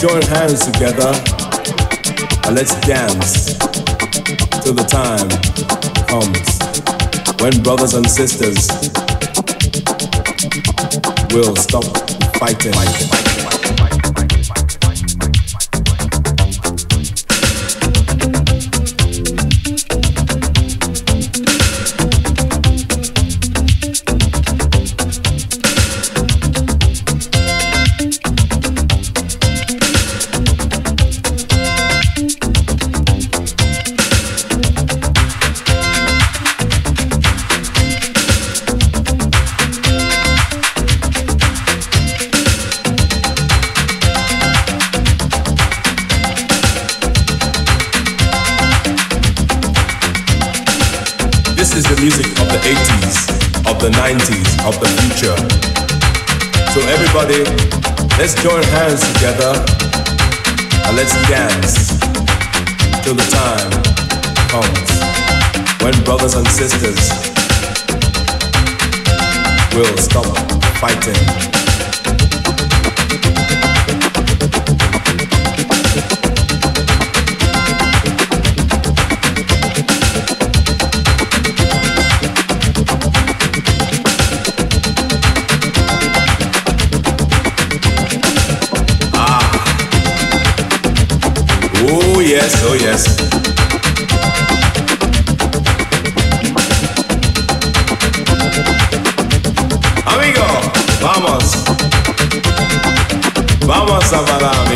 Join hands together and let's dance till the time comes when brothers and sisters will stop fighting. fighting. Music of the 80s, of the 90s, of the future. So everybody, let's join hands together and let's dance till the time comes when brothers and sisters will stop fighting yes, oh yes. Amigo, vamos. Vamos a bailar,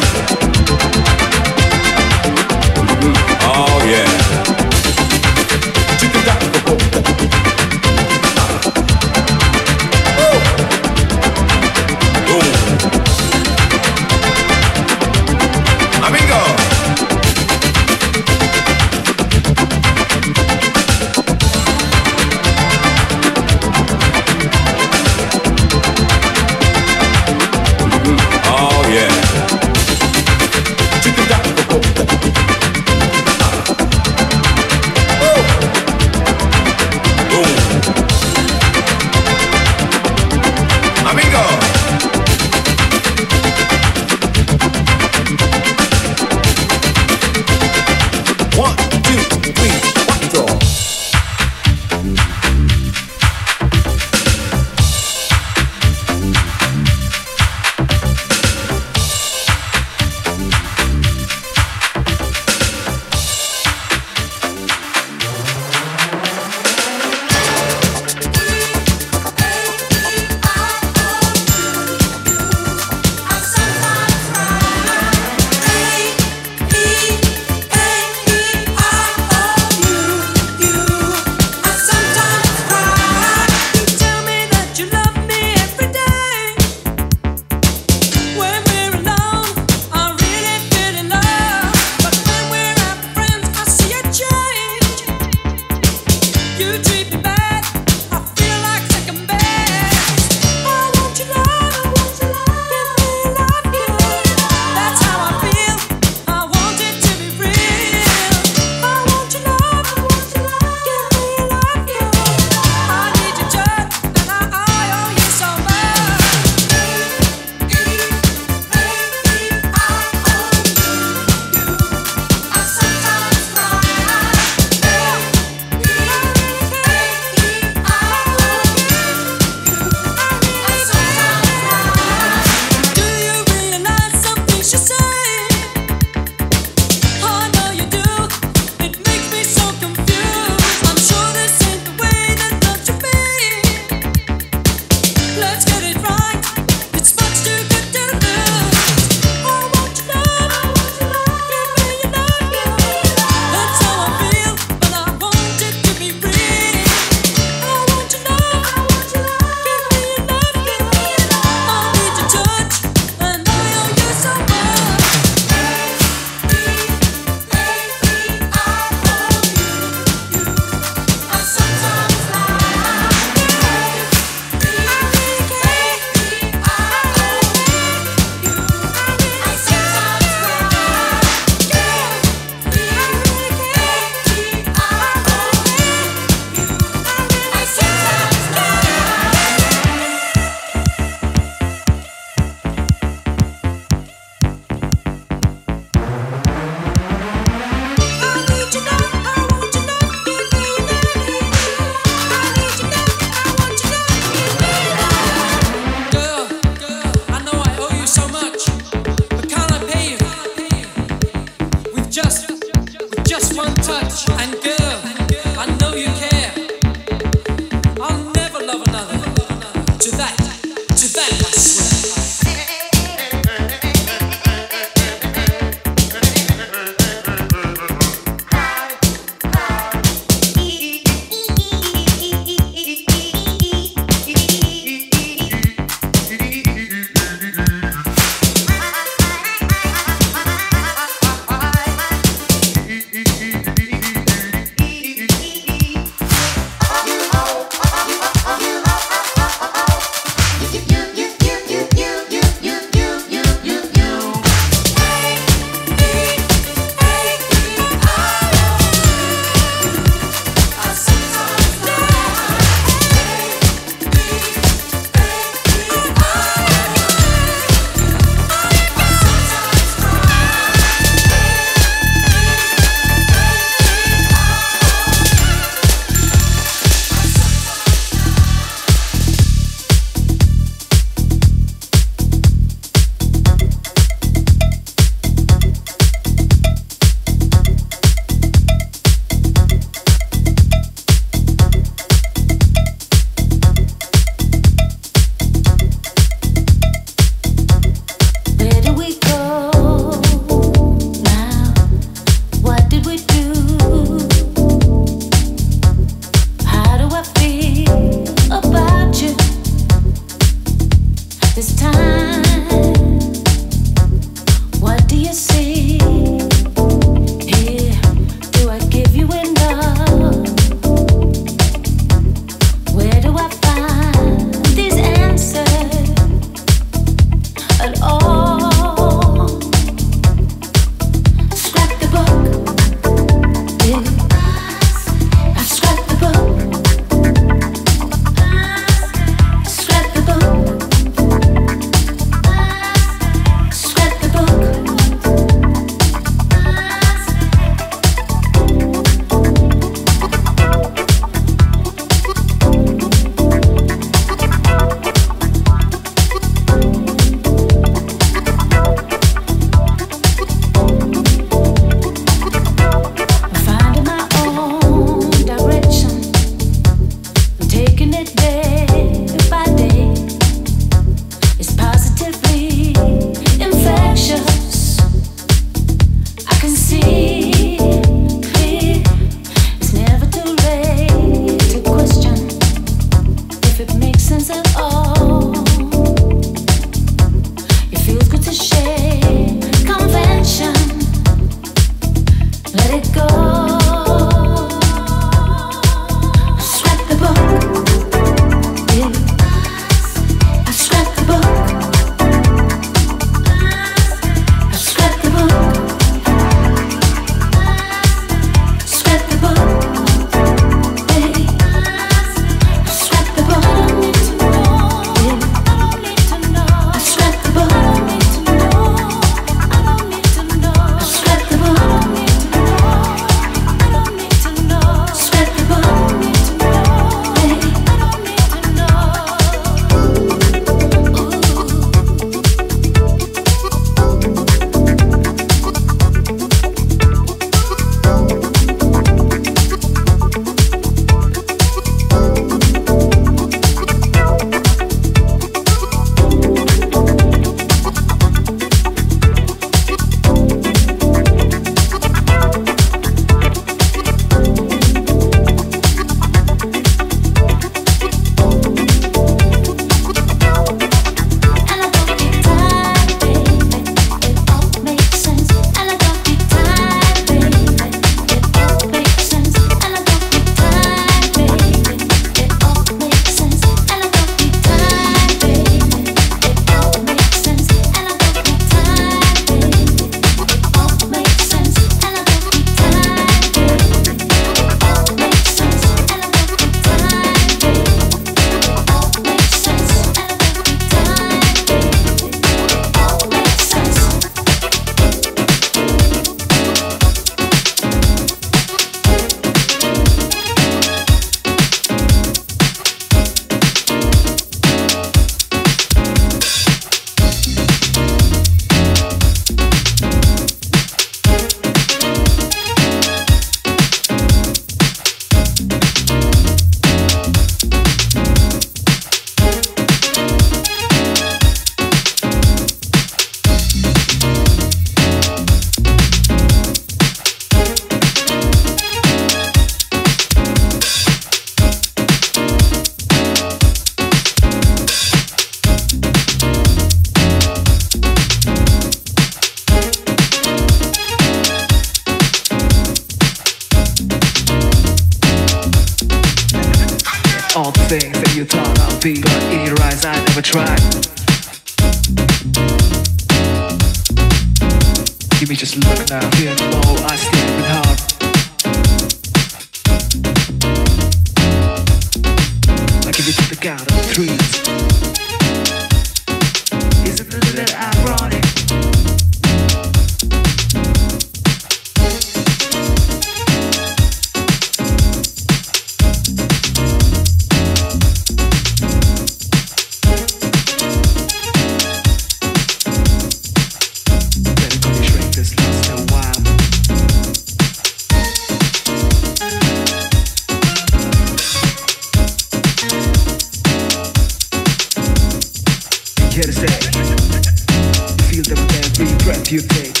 Feel the every breath you take.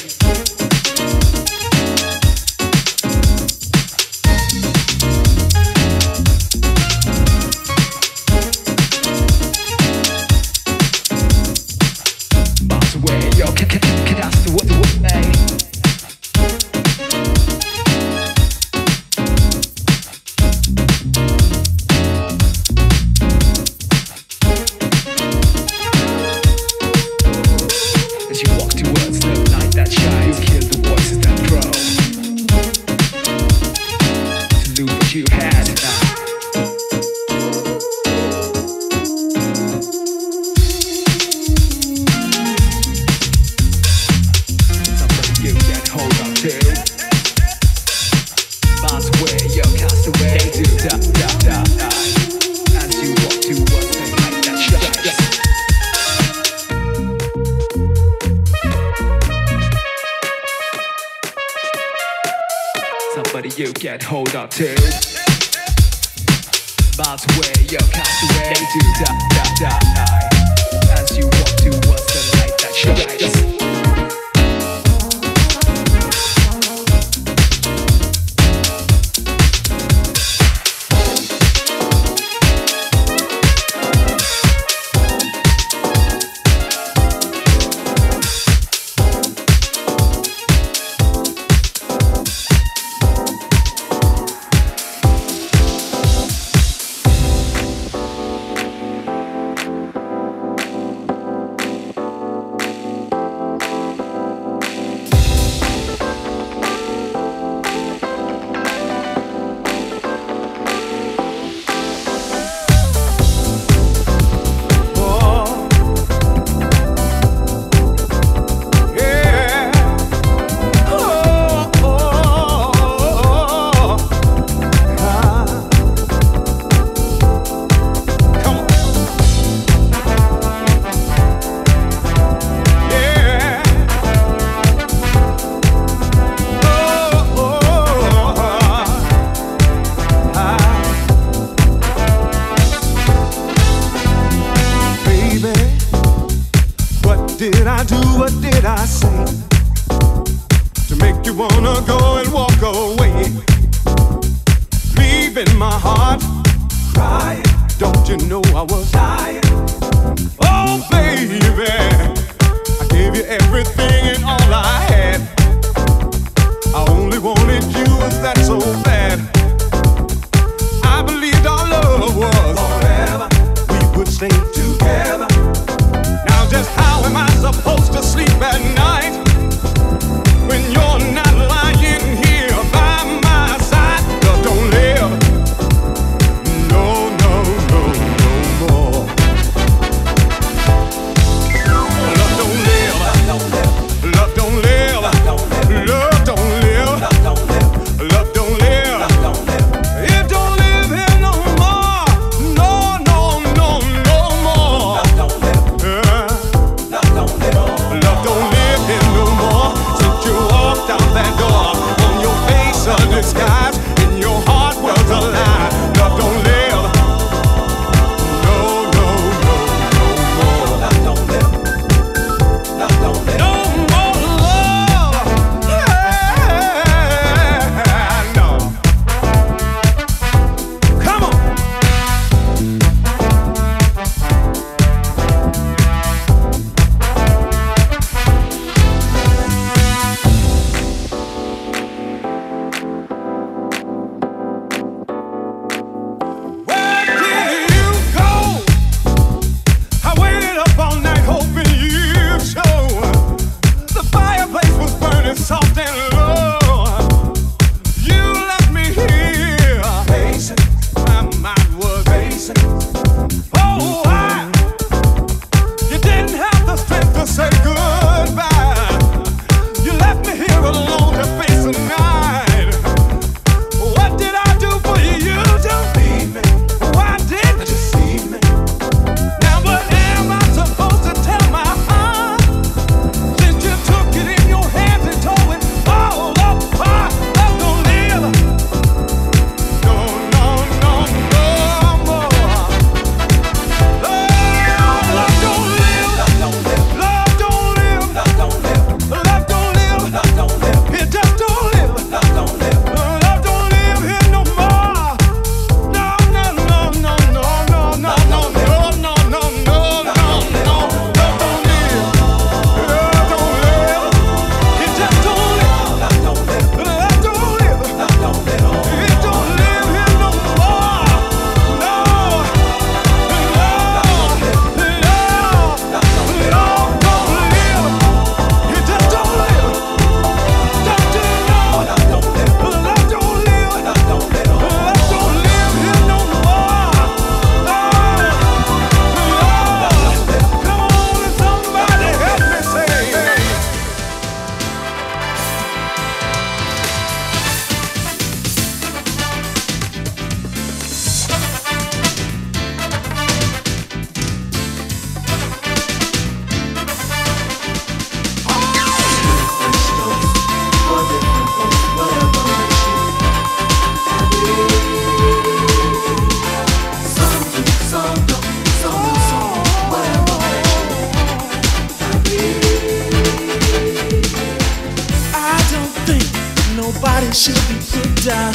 should be put down.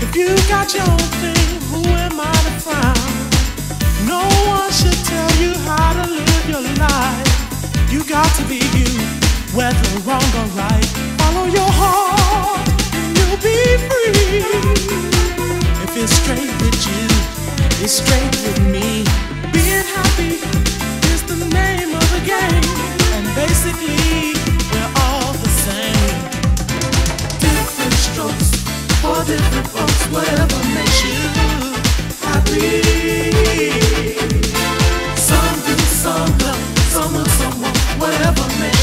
If you got your own thing, who am I to frown? No one should tell you how to live your life. You got to be you, whether wrong or right. Follow your heart, and you'll be free. If it's straight with you, it's straight with me. Being happy is the name of the game, and basically. whatever makes you happy. Some do, some love, some love someone, whatever makes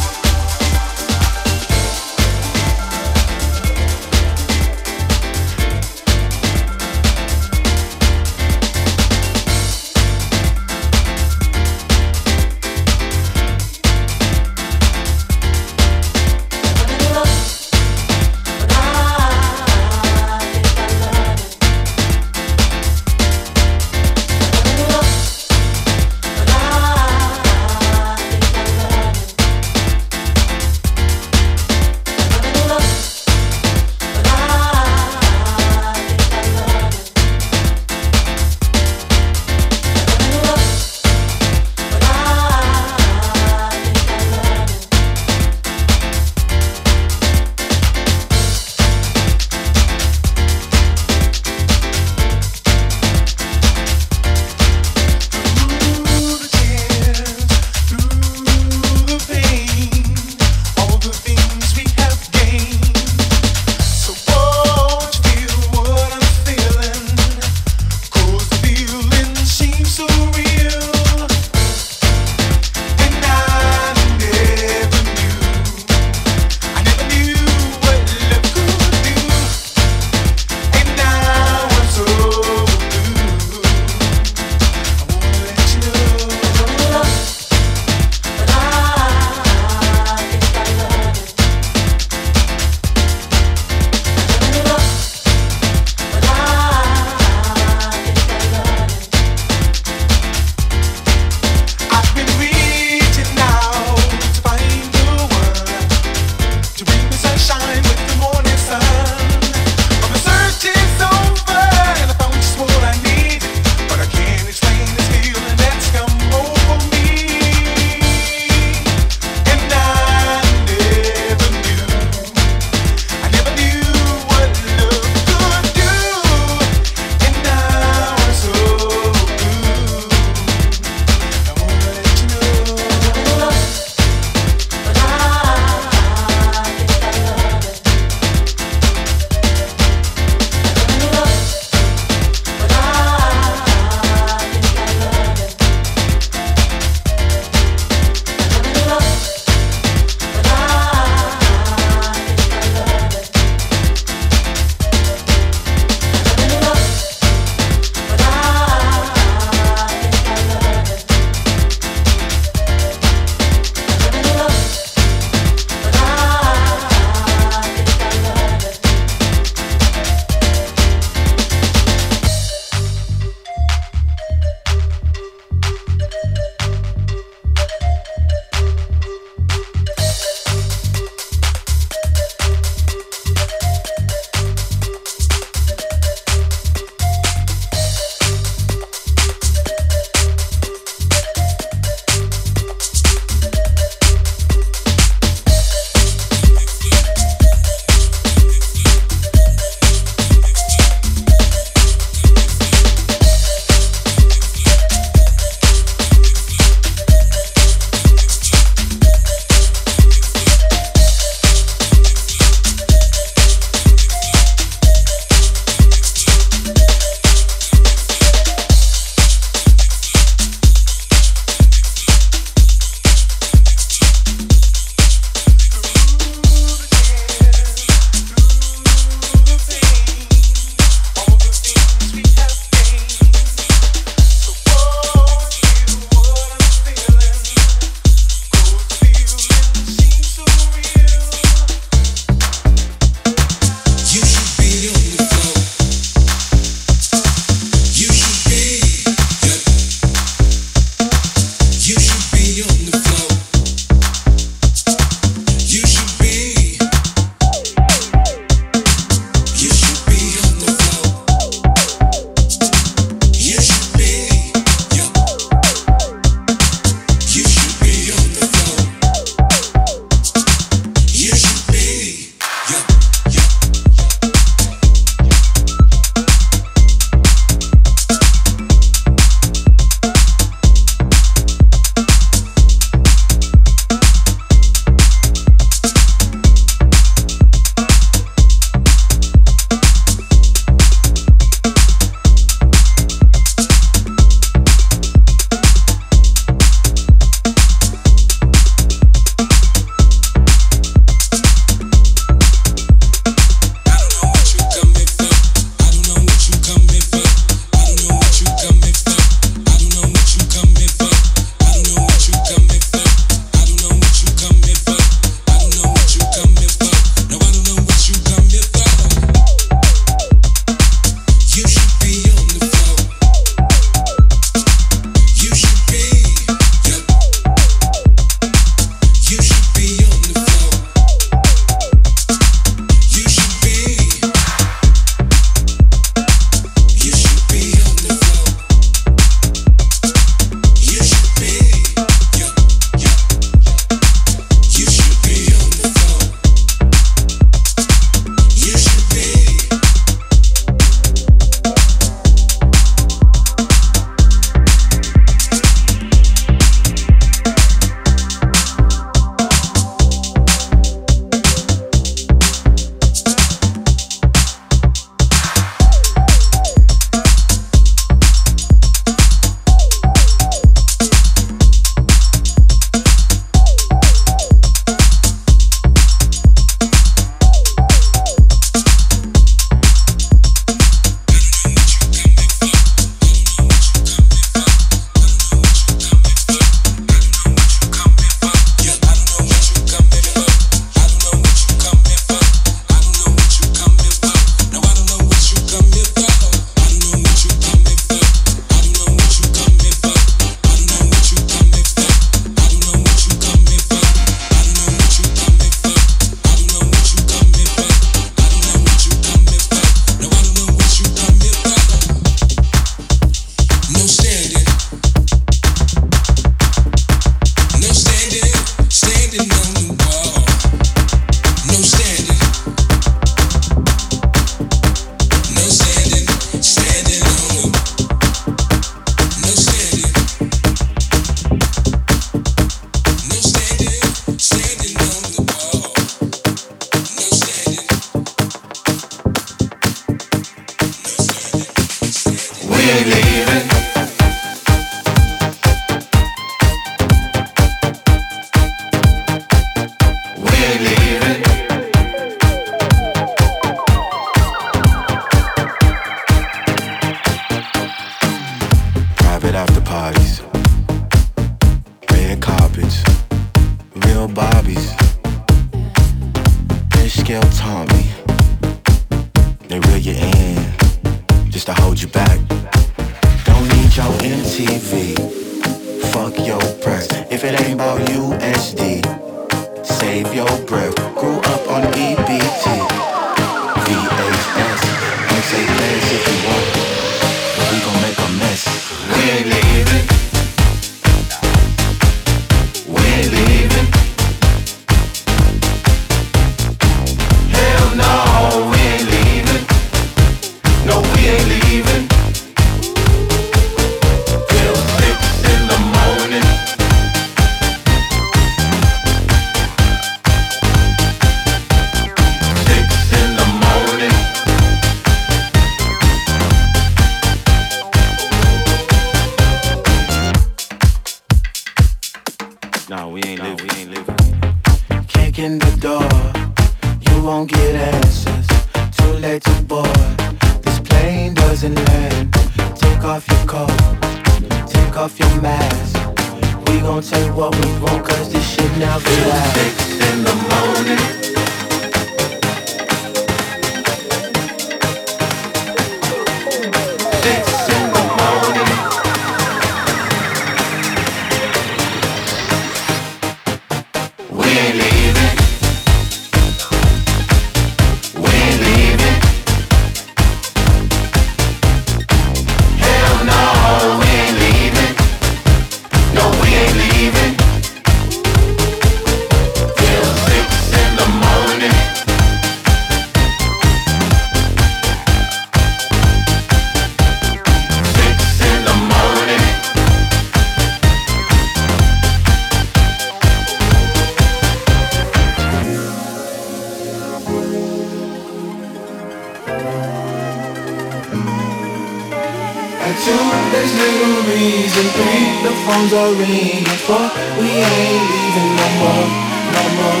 phones are ringing four. We ain't leaving no more, no more,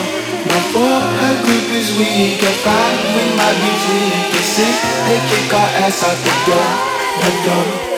no four. How group is weak at five, we might be at six. They kick our ass out the door, the door.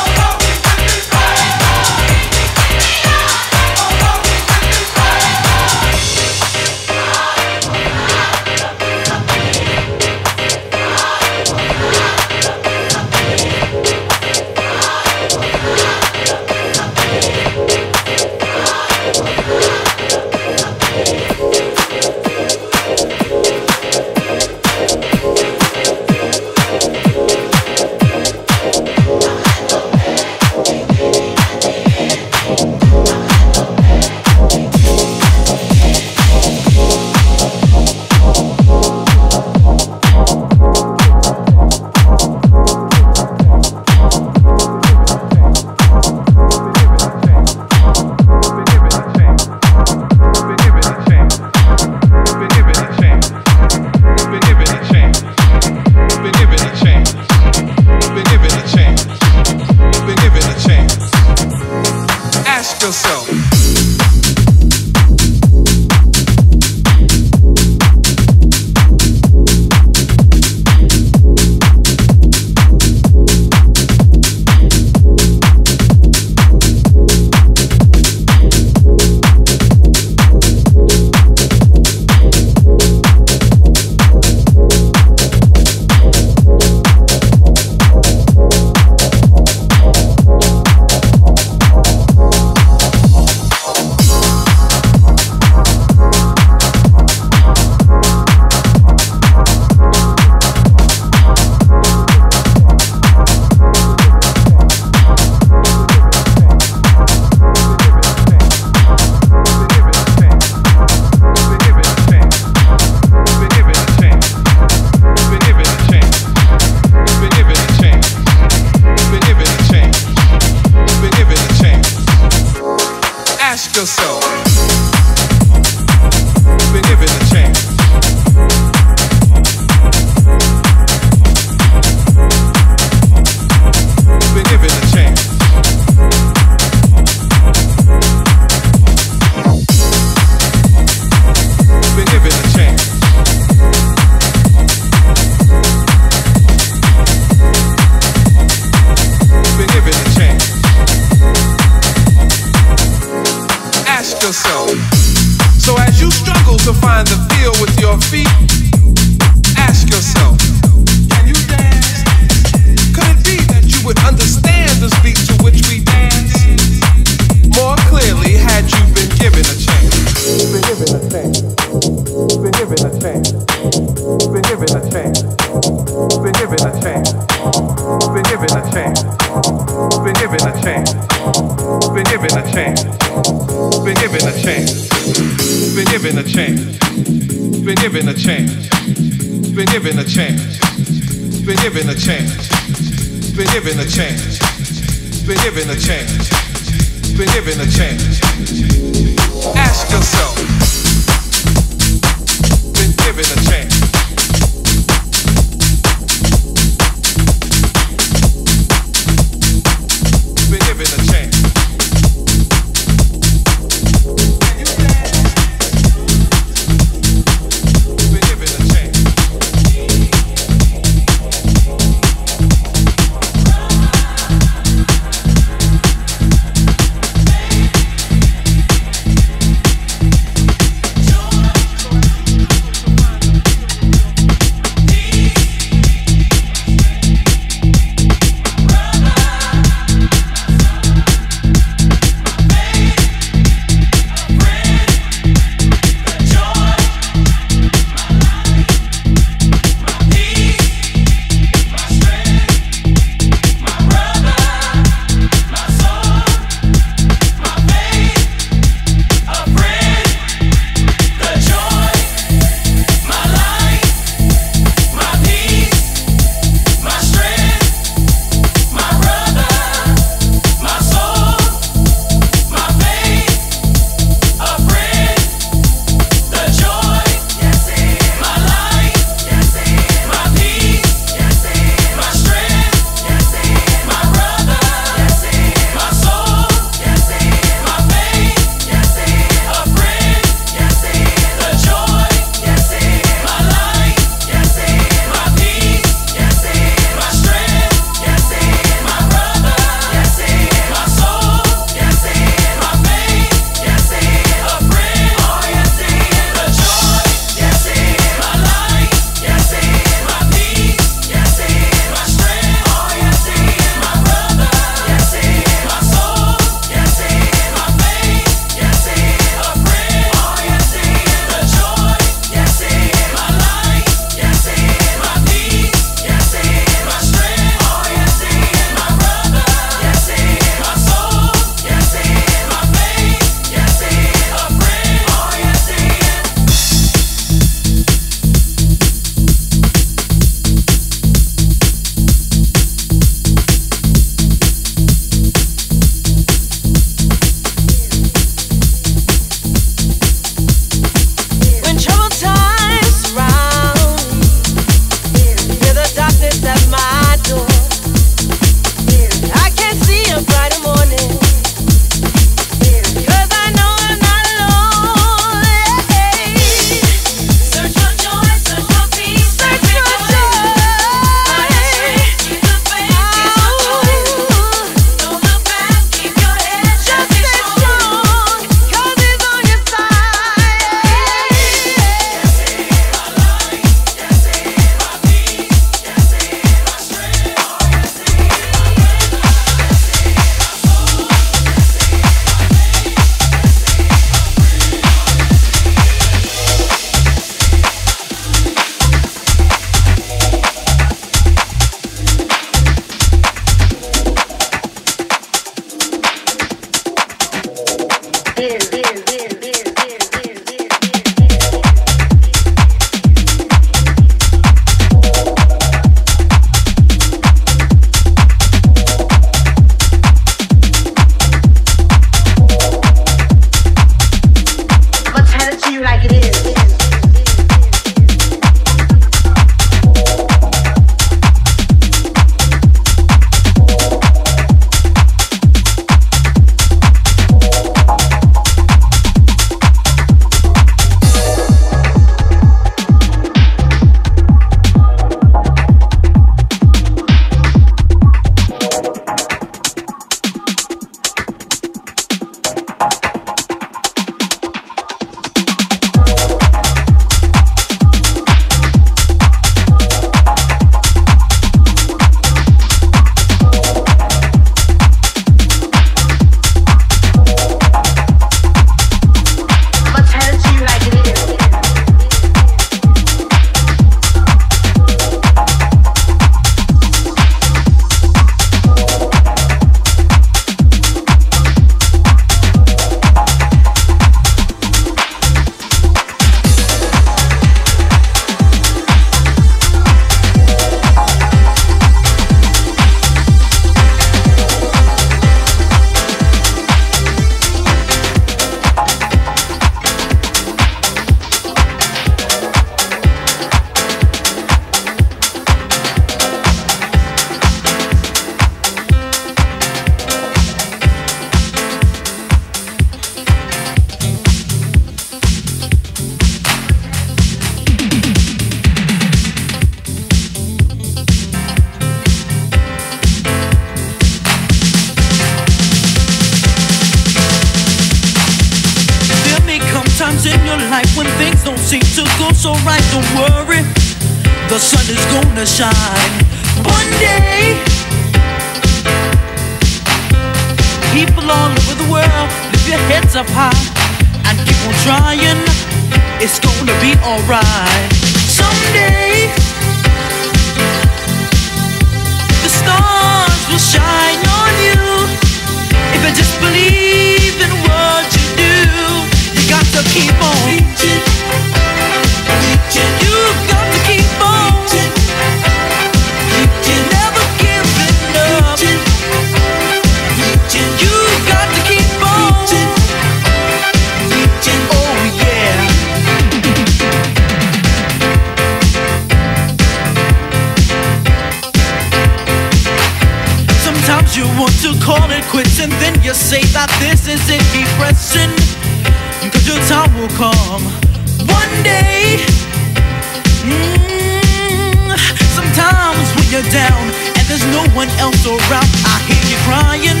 down and there's no one else around. I hear you crying,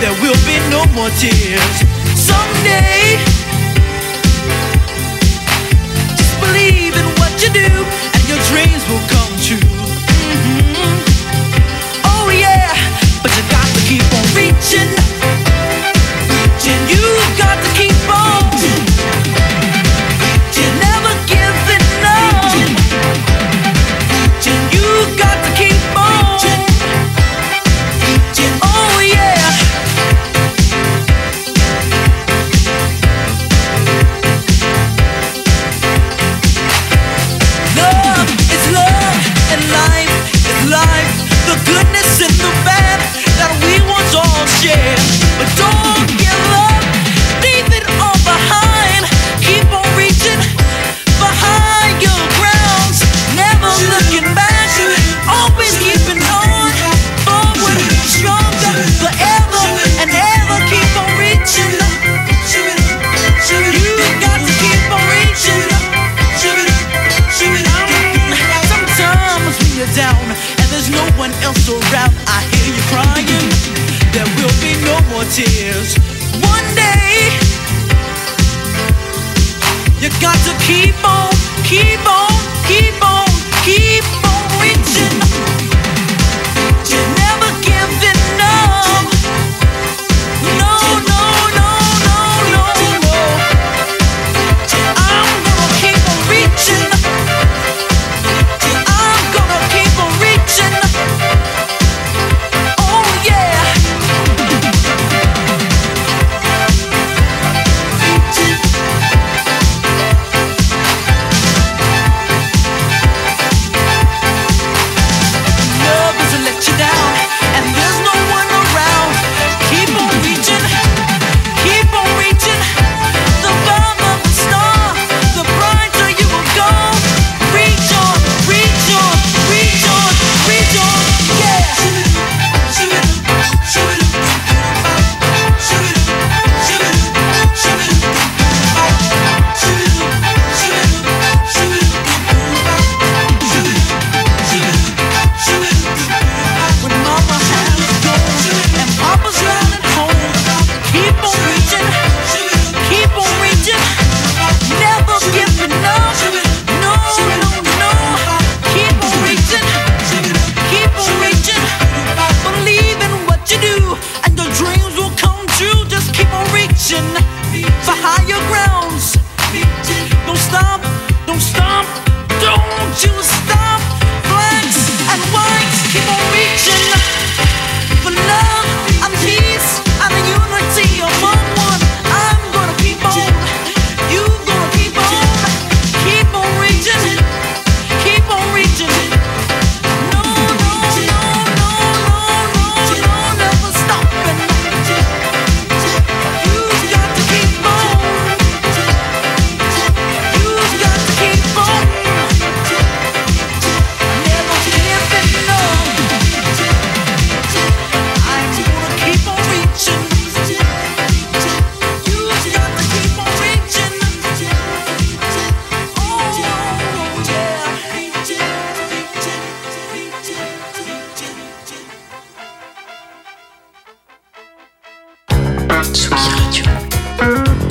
there will be no more tears. Someday, just believe in what you do and your dreams will come true. Mm -hmm. Oh yeah, but you got to keep on reaching. tears. One day, you got to keep on, keep on.